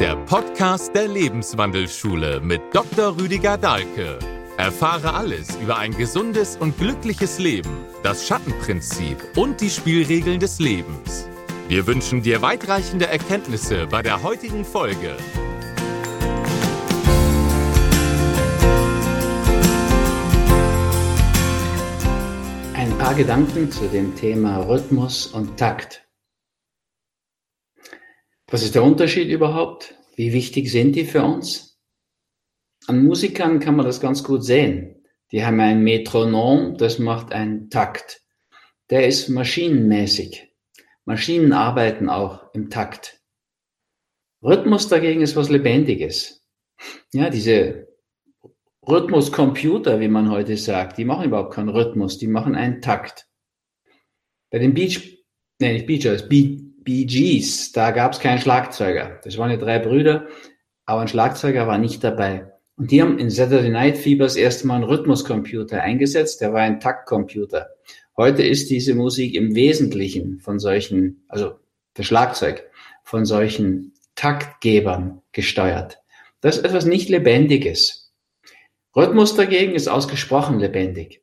der Podcast der Lebenswandelschule mit Dr. Rüdiger Dahlke. Erfahre alles über ein gesundes und glückliches Leben, das Schattenprinzip und die Spielregeln des Lebens. Wir wünschen dir weitreichende Erkenntnisse bei der heutigen Folge. Ein paar Gedanken zu dem Thema Rhythmus und Takt. Was ist der Unterschied überhaupt? Wie wichtig sind die für uns? An Musikern kann man das ganz gut sehen. Die haben ein Metronom, das macht einen Takt. Der ist maschinenmäßig. Maschinen arbeiten auch im Takt. Rhythmus dagegen ist was Lebendiges. Ja, diese Rhythmuscomputer, wie man heute sagt, die machen überhaupt keinen Rhythmus, die machen einen Takt. Bei den Beach, nee, nicht Beach, Bee, Bee Gees, da gab es keinen Schlagzeuger. Das waren ja drei Brüder, aber ein Schlagzeuger war nicht dabei. Und die haben in Saturday Night Fever das erste Mal einen Rhythmuscomputer eingesetzt, der war ein Taktcomputer. Heute ist diese Musik im Wesentlichen von solchen, also das Schlagzeug, von solchen Taktgebern gesteuert. Das ist etwas nicht Lebendiges. Rhythmus dagegen ist ausgesprochen lebendig.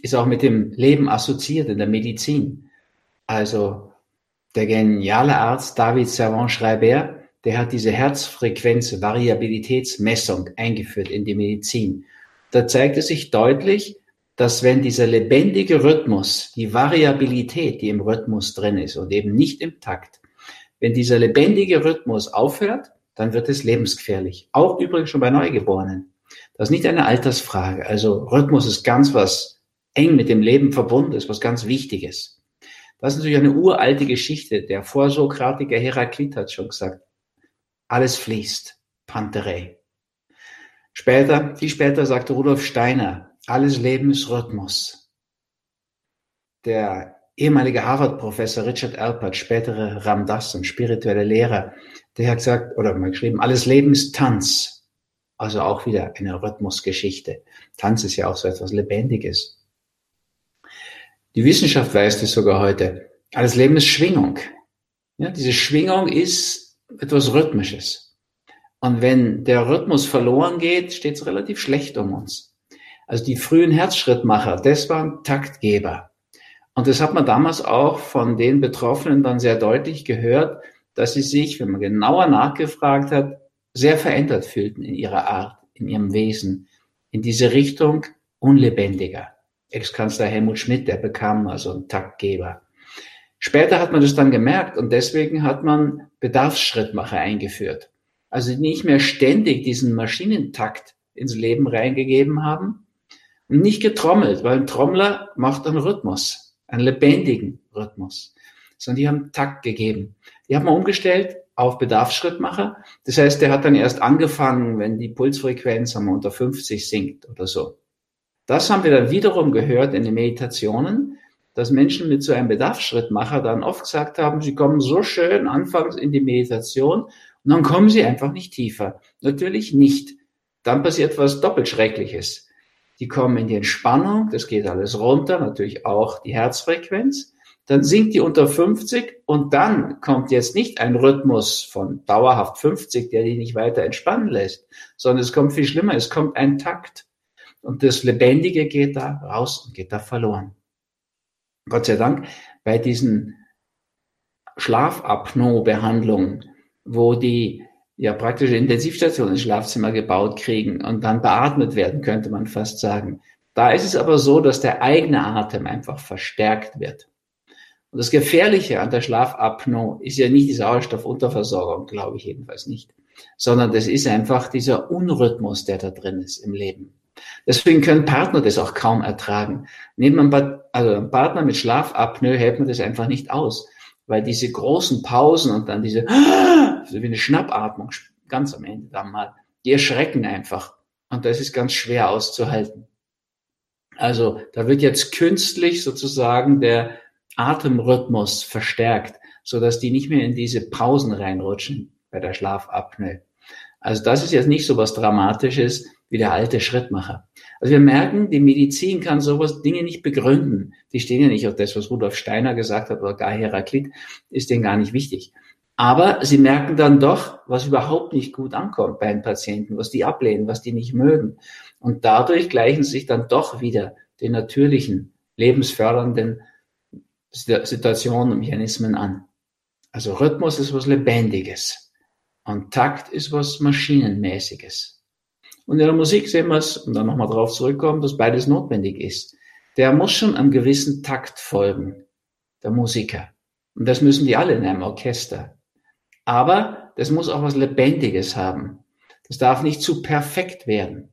Ist auch mit dem Leben assoziiert in der Medizin. Also der geniale Arzt David Servan-Schreiber, der hat diese Herzfrequenz-Variabilitätsmessung eingeführt in die Medizin. Da zeigt es sich deutlich, dass wenn dieser lebendige Rhythmus, die Variabilität, die im Rhythmus drin ist und eben nicht im Takt, wenn dieser lebendige Rhythmus aufhört, dann wird es lebensgefährlich. Auch übrigens schon bei Neugeborenen. Das ist nicht eine Altersfrage. Also Rhythmus ist ganz was eng mit dem Leben verbunden ist, was ganz Wichtiges. Das ist natürlich eine uralte Geschichte. Der Vorsokratiker Heraklit hat schon gesagt, alles fließt, Panterei. Später, viel später sagte Rudolf Steiner, alles Leben ist Rhythmus. Der ehemalige Harvard-Professor Richard Alpert, spätere Ramdas und spirituelle Lehrer, der hat gesagt, oder mal geschrieben, alles Leben ist Tanz. Also auch wieder eine Rhythmusgeschichte. Tanz ist ja auch so etwas Lebendiges. Die Wissenschaft weiß das sogar heute. Alles Leben ist Schwingung. Ja, diese Schwingung ist etwas Rhythmisches. Und wenn der Rhythmus verloren geht, steht es relativ schlecht um uns. Also die frühen Herzschrittmacher, das waren Taktgeber. Und das hat man damals auch von den Betroffenen dann sehr deutlich gehört, dass sie sich, wenn man genauer nachgefragt hat, sehr verändert fühlten in ihrer Art, in ihrem Wesen, in diese Richtung unlebendiger. Ex-Kanzler Helmut Schmidt, der bekam also einen Taktgeber. Später hat man das dann gemerkt und deswegen hat man Bedarfsschrittmacher eingeführt. Also nicht mehr ständig diesen Maschinentakt ins Leben reingegeben haben und nicht getrommelt, weil ein Trommler macht einen Rhythmus, einen lebendigen Rhythmus, sondern die haben Takt gegeben. Die haben wir umgestellt auf Bedarfsschrittmacher. Das heißt, der hat dann erst angefangen, wenn die Pulsfrequenz wir, unter 50 sinkt oder so. Das haben wir dann wiederum gehört in den Meditationen, dass Menschen mit so einem Bedarfsschrittmacher dann oft gesagt haben, sie kommen so schön anfangs in die Meditation und dann kommen sie einfach nicht tiefer. Natürlich nicht. Dann passiert was doppelt Schreckliches. Die kommen in die Entspannung, das geht alles runter, natürlich auch die Herzfrequenz. Dann sinkt die unter 50 und dann kommt jetzt nicht ein Rhythmus von dauerhaft 50, der die nicht weiter entspannen lässt, sondern es kommt viel schlimmer, es kommt ein Takt. Und das Lebendige geht da raus und geht da verloren. Gott sei Dank, bei diesen Schlafapnoe-Behandlungen, wo die ja praktische Intensivstation ins Schlafzimmer gebaut kriegen und dann beatmet werden, könnte man fast sagen. Da ist es aber so, dass der eigene Atem einfach verstärkt wird. Und das Gefährliche an der Schlafapnoe ist ja nicht die Sauerstoffunterversorgung, glaube ich jedenfalls nicht, sondern das ist einfach dieser Unrhythmus, der da drin ist im Leben. Deswegen können Partner das auch kaum ertragen. Neben einem, also einem Partner mit Schlafapnoe hält man das einfach nicht aus, weil diese großen Pausen und dann diese, so wie eine Schnappatmung, ganz am Ende dann mal, die erschrecken einfach. Und das ist ganz schwer auszuhalten. Also da wird jetzt künstlich sozusagen der Atemrhythmus verstärkt, so dass die nicht mehr in diese Pausen reinrutschen bei der Schlafapnoe. Also das ist jetzt nicht so was Dramatisches, wie der alte Schrittmacher. Also wir merken, die Medizin kann sowas Dinge nicht begründen. Die stehen ja nicht auf das, was Rudolf Steiner gesagt hat oder gar Heraklit, ist denen gar nicht wichtig. Aber sie merken dann doch, was überhaupt nicht gut ankommt bei den Patienten, was die ablehnen, was die nicht mögen. Und dadurch gleichen sich dann doch wieder den natürlichen, lebensfördernden Situationen und Mechanismen an. Also Rhythmus ist was Lebendiges und Takt ist was Maschinenmäßiges. Und in der Musik sehen wir es, und dann nochmal drauf zurückkommen, dass beides notwendig ist. Der muss schon einem gewissen Takt folgen, der Musiker. Und das müssen die alle in einem Orchester. Aber das muss auch was Lebendiges haben. Das darf nicht zu perfekt werden.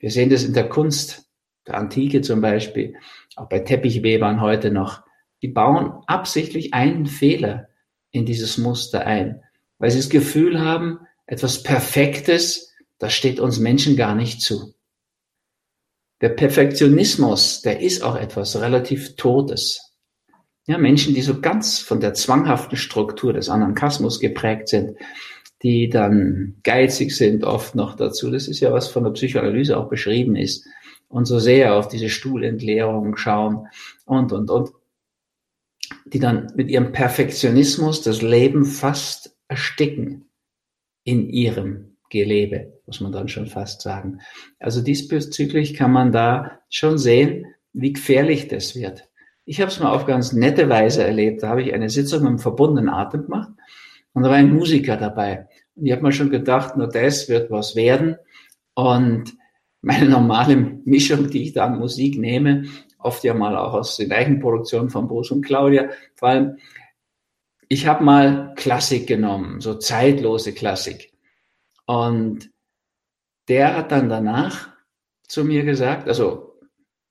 Wir sehen das in der Kunst, der Antike zum Beispiel, auch bei Teppichwebern heute noch. Die bauen absichtlich einen Fehler in dieses Muster ein, weil sie das Gefühl haben, etwas Perfektes, das steht uns Menschen gar nicht zu. Der Perfektionismus, der ist auch etwas relativ Totes. Ja, Menschen, die so ganz von der zwanghaften Struktur des Anankasmus geprägt sind, die dann geizig sind oft noch dazu. Das ist ja was von der Psychoanalyse auch beschrieben ist und so sehr auf diese Stuhlentleerung schauen und, und, und die dann mit ihrem Perfektionismus das Leben fast ersticken in ihrem Gelebe, muss man dann schon fast sagen. Also diesbezüglich kann man da schon sehen, wie gefährlich das wird. Ich habe es mal auf ganz nette Weise erlebt. Da habe ich eine Sitzung mit dem verbundenen Atem gemacht und da war ein Musiker dabei. Und ich habe mir schon gedacht, nur das wird was werden. Und meine normale Mischung, die ich da an Musik nehme, oft ja mal auch aus den Eigenproduktionen von Bruce und Claudia. Vor allem, ich habe mal Klassik genommen, so zeitlose Klassik. Und der hat dann danach zu mir gesagt, also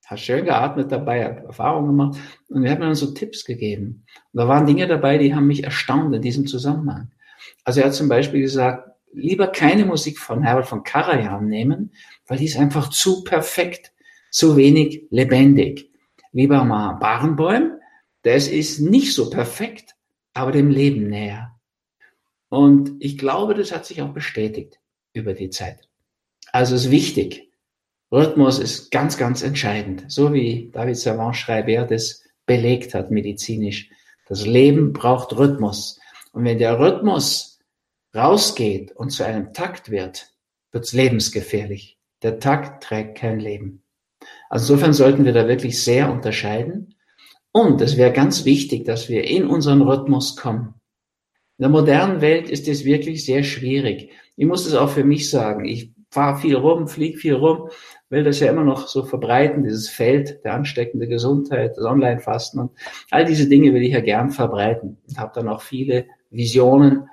hat schön geatmet dabei, hat Erfahrungen gemacht und er hat mir dann so Tipps gegeben. Und da waren Dinge dabei, die haben mich erstaunt in diesem Zusammenhang. Also er hat zum Beispiel gesagt, lieber keine Musik von Herbert von Karajan nehmen, weil die ist einfach zu perfekt zu wenig lebendig. Lieber mal Barenbäum, das ist nicht so perfekt, aber dem Leben näher. Und ich glaube, das hat sich auch bestätigt über die Zeit. Also ist wichtig. Rhythmus ist ganz, ganz entscheidend. So wie David Savant Schreiber das belegt hat medizinisch. Das Leben braucht Rhythmus. Und wenn der Rhythmus rausgeht und zu einem Takt wird, wird es lebensgefährlich. Der Takt trägt kein Leben. Also insofern sollten wir da wirklich sehr unterscheiden. Und es wäre ganz wichtig, dass wir in unseren Rhythmus kommen. In der modernen Welt ist es wirklich sehr schwierig. Ich muss es auch für mich sagen. Ich fahre viel rum, fliege viel rum, will das ja immer noch so verbreiten, dieses Feld der ansteckende Gesundheit, das Online-Fasten und all diese Dinge will ich ja gern verbreiten und habe dann auch viele Visionen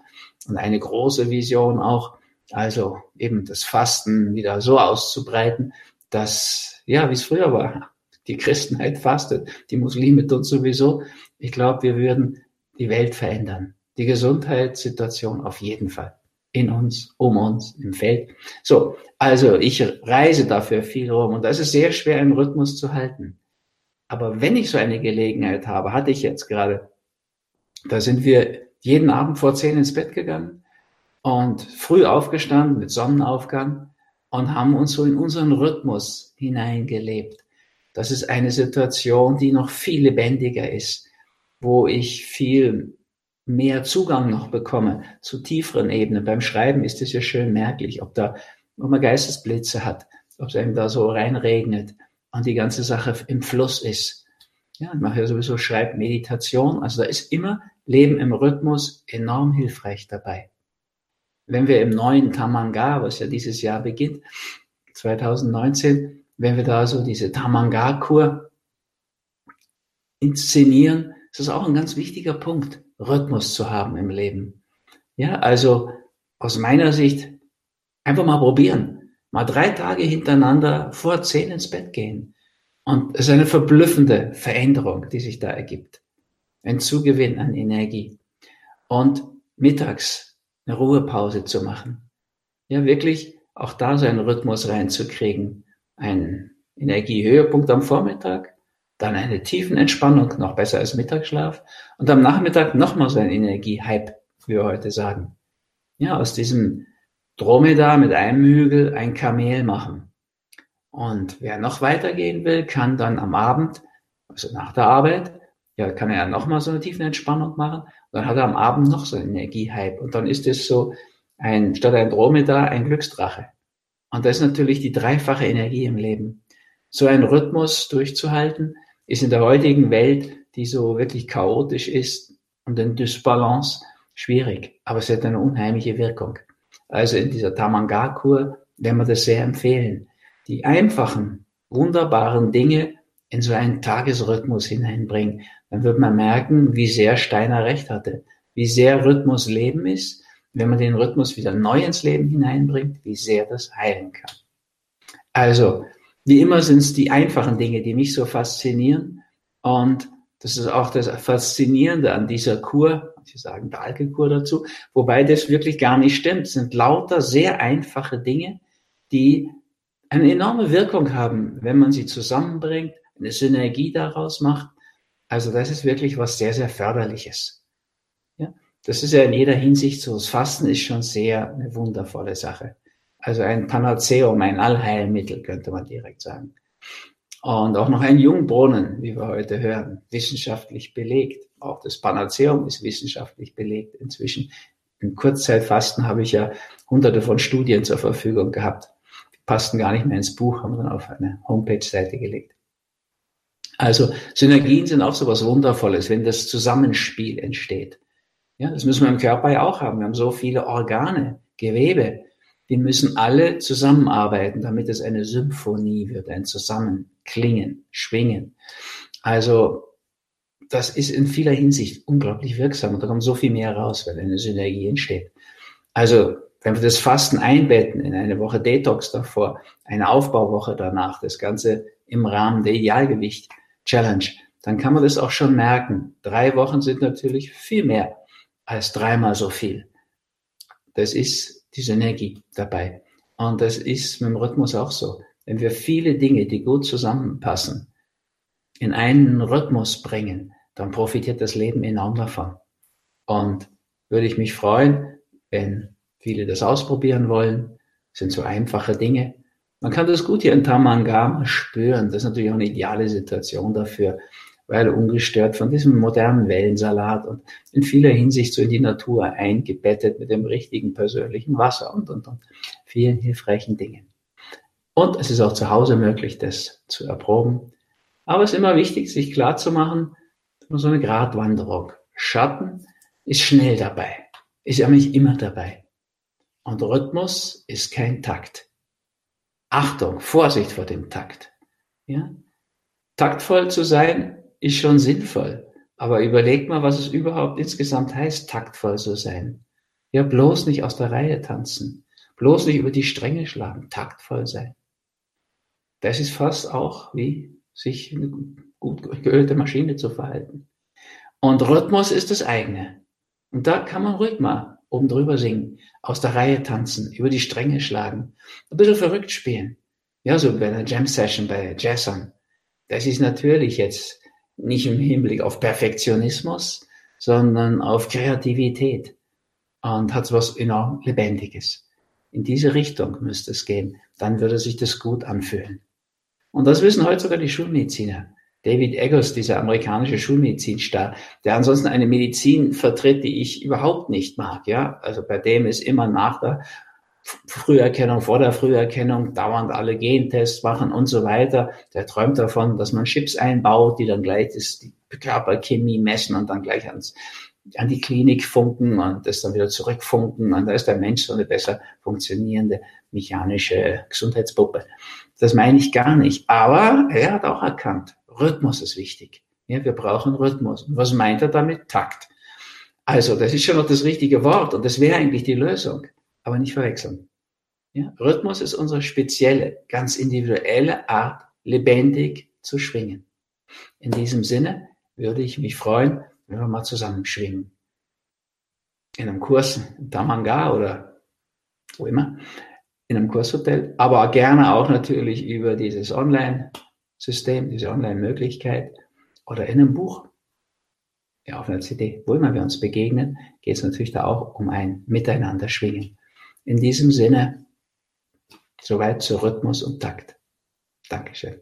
und eine große Vision auch, also eben das Fasten wieder so auszubreiten, dass ja, wie es früher war. Die Christenheit fastet, die Muslime tun sowieso. Ich glaube, wir würden die Welt verändern. Die Gesundheitssituation auf jeden Fall. In uns, um uns, im Feld. So, also ich reise dafür viel rum und da ist sehr schwer, einen Rhythmus zu halten. Aber wenn ich so eine Gelegenheit habe, hatte ich jetzt gerade, da sind wir jeden Abend vor zehn ins Bett gegangen und früh aufgestanden mit Sonnenaufgang und haben uns so in unseren Rhythmus hineingelebt. Das ist eine Situation, die noch viel lebendiger ist, wo ich viel mehr Zugang noch bekomme zu tieferen Ebenen. Beim Schreiben ist es ja schön merklich, ob da, ob man Geistesblitze hat, ob es einem da so reinregnet und die ganze Sache im Fluss ist. Ja, ich mache ja sowieso Schreibmeditation. Also da ist immer Leben im Rhythmus enorm hilfreich dabei wenn wir im neuen Tamanga, was ja dieses Jahr beginnt, 2019, wenn wir da so diese Tamanga-Kur inszenieren, ist das auch ein ganz wichtiger Punkt, Rhythmus zu haben im Leben. Ja, also aus meiner Sicht einfach mal probieren. Mal drei Tage hintereinander vor zehn ins Bett gehen. Und es ist eine verblüffende Veränderung, die sich da ergibt. Ein Zugewinn an Energie. Und mittags eine Ruhepause zu machen. Ja, wirklich auch da so einen Rhythmus reinzukriegen. Ein Energiehöhepunkt am Vormittag, dann eine tiefen Entspannung, noch besser als Mittagsschlaf und am Nachmittag nochmal so ein Energiehype, wie wir heute sagen. Ja, aus diesem Dromedar mit einem Hügel ein Kamel machen. Und wer noch weitergehen will, kann dann am Abend, also nach der Arbeit, ja, kann er nochmal so eine tiefe Entspannung machen Dann hat er am Abend noch so einen Energiehype. Und dann ist es so ein, statt ein Dromedar, ein Glücksdrache. Und das ist natürlich die dreifache Energie im Leben. So einen Rhythmus durchzuhalten, ist in der heutigen Welt, die so wirklich chaotisch ist und in Dysbalance, schwierig. Aber es hat eine unheimliche Wirkung. Also in dieser Tamanga-Kur werden wir das sehr empfehlen. Die einfachen, wunderbaren Dinge in so einen Tagesrhythmus hineinbringen. Dann wird man merken, wie sehr Steiner recht hatte. Wie sehr Rhythmus Leben ist wenn man den Rhythmus wieder neu ins Leben hineinbringt, wie sehr das heilen kann. Also, wie immer sind es die einfachen Dinge, die mich so faszinieren. Und das ist auch das Faszinierende an dieser Kur. Sie sagen Dalke-Kur dazu, wobei das wirklich gar nicht stimmt. Es sind lauter sehr einfache Dinge, die eine enorme Wirkung haben, wenn man sie zusammenbringt, eine Synergie daraus macht. Also das ist wirklich was sehr, sehr förderliches. Das ist ja in jeder Hinsicht so. Das Fasten ist schon sehr eine wundervolle Sache. Also ein Panaceum, ein Allheilmittel, könnte man direkt sagen. Und auch noch ein Jungbrunnen, wie wir heute hören, wissenschaftlich belegt. Auch das Panaceum ist wissenschaftlich belegt inzwischen. Im Kurzzeitfasten habe ich ja hunderte von Studien zur Verfügung gehabt. Die passten gar nicht mehr ins Buch, haben wir dann auf eine Homepage-Seite gelegt. Also Synergien sind auch so was Wundervolles, wenn das Zusammenspiel entsteht. Ja, das müssen wir im Körper ja auch haben. Wir haben so viele Organe, Gewebe. Die müssen alle zusammenarbeiten, damit es eine Symphonie wird, ein Zusammenklingen, Schwingen. Also, das ist in vieler Hinsicht unglaublich wirksam und da kommt so viel mehr raus, weil eine Synergie entsteht. Also, wenn wir das Fasten einbetten in eine Woche Detox davor, eine Aufbauwoche danach, das Ganze im Rahmen der Idealgewicht Challenge, dann kann man das auch schon merken. Drei Wochen sind natürlich viel mehr als dreimal so viel. Das ist diese Energie dabei. Und das ist mit dem Rhythmus auch so. Wenn wir viele Dinge, die gut zusammenpassen, in einen Rhythmus bringen, dann profitiert das Leben enorm davon. Und würde ich mich freuen, wenn viele das ausprobieren wollen. Das sind so einfache Dinge. Man kann das gut hier in Tamangama spüren. Das ist natürlich auch eine ideale Situation dafür weil ungestört von diesem modernen Wellensalat und in vieler Hinsicht so in die Natur eingebettet mit dem richtigen persönlichen Wasser und, und, und vielen hilfreichen Dingen. Und es ist auch zu Hause möglich, das zu erproben. Aber es ist immer wichtig, sich klar zu machen, so eine Gratwanderung. Schatten ist schnell dabei, ist ja nicht immer dabei. Und Rhythmus ist kein Takt. Achtung, Vorsicht vor dem Takt. Ja? Taktvoll zu sein ist schon sinnvoll. Aber überlegt mal, was es überhaupt insgesamt heißt, taktvoll zu sein. Ja, bloß nicht aus der Reihe tanzen. Bloß nicht über die Stränge schlagen. Taktvoll sein. Das ist fast auch wie sich eine gut geölte Maschine zu verhalten. Und Rhythmus ist das eigene. Und da kann man ruhig mal oben drüber singen, aus der Reihe tanzen, über die Stränge schlagen, ein bisschen verrückt spielen. Ja, so bei einer Jam Session bei Jazzern. Das ist natürlich jetzt nicht im Hinblick auf Perfektionismus, sondern auf Kreativität und hat was enorm Lebendiges. In diese Richtung müsste es gehen. Dann würde sich das gut anfühlen. Und das wissen heute sogar die Schulmediziner. David Eggers, dieser amerikanische Schulmedizinstar, der ansonsten eine Medizin vertritt, die ich überhaupt nicht mag. Ja, also bei dem ist immer nach der Früherkennung, vor der Früherkennung, dauernd alle Gentests machen und so weiter. Der träumt davon, dass man Chips einbaut, die dann gleich das, die Körperchemie messen und dann gleich ans, an die Klinik funken und das dann wieder zurückfunken. Und da ist der Mensch so eine besser funktionierende mechanische Gesundheitspuppe. Das meine ich gar nicht. Aber er hat auch erkannt, Rhythmus ist wichtig. Ja, wir brauchen Rhythmus. Was meint er damit? Takt. Also, das ist schon noch das richtige Wort und das wäre eigentlich die Lösung aber nicht verwechseln. Ja? Rhythmus ist unsere spezielle, ganz individuelle Art, lebendig zu schwingen. In diesem Sinne würde ich mich freuen, wenn wir mal zusammen schwingen. In einem Kurs in Tamanga oder wo immer, in einem Kurshotel, aber gerne auch natürlich über dieses Online-System, diese Online-Möglichkeit oder in einem Buch, ja, auf einer CD. Wo immer wir uns begegnen, geht es natürlich da auch um ein Miteinander schwingen. In diesem Sinne, soweit zu Rhythmus und Takt. Dankeschön.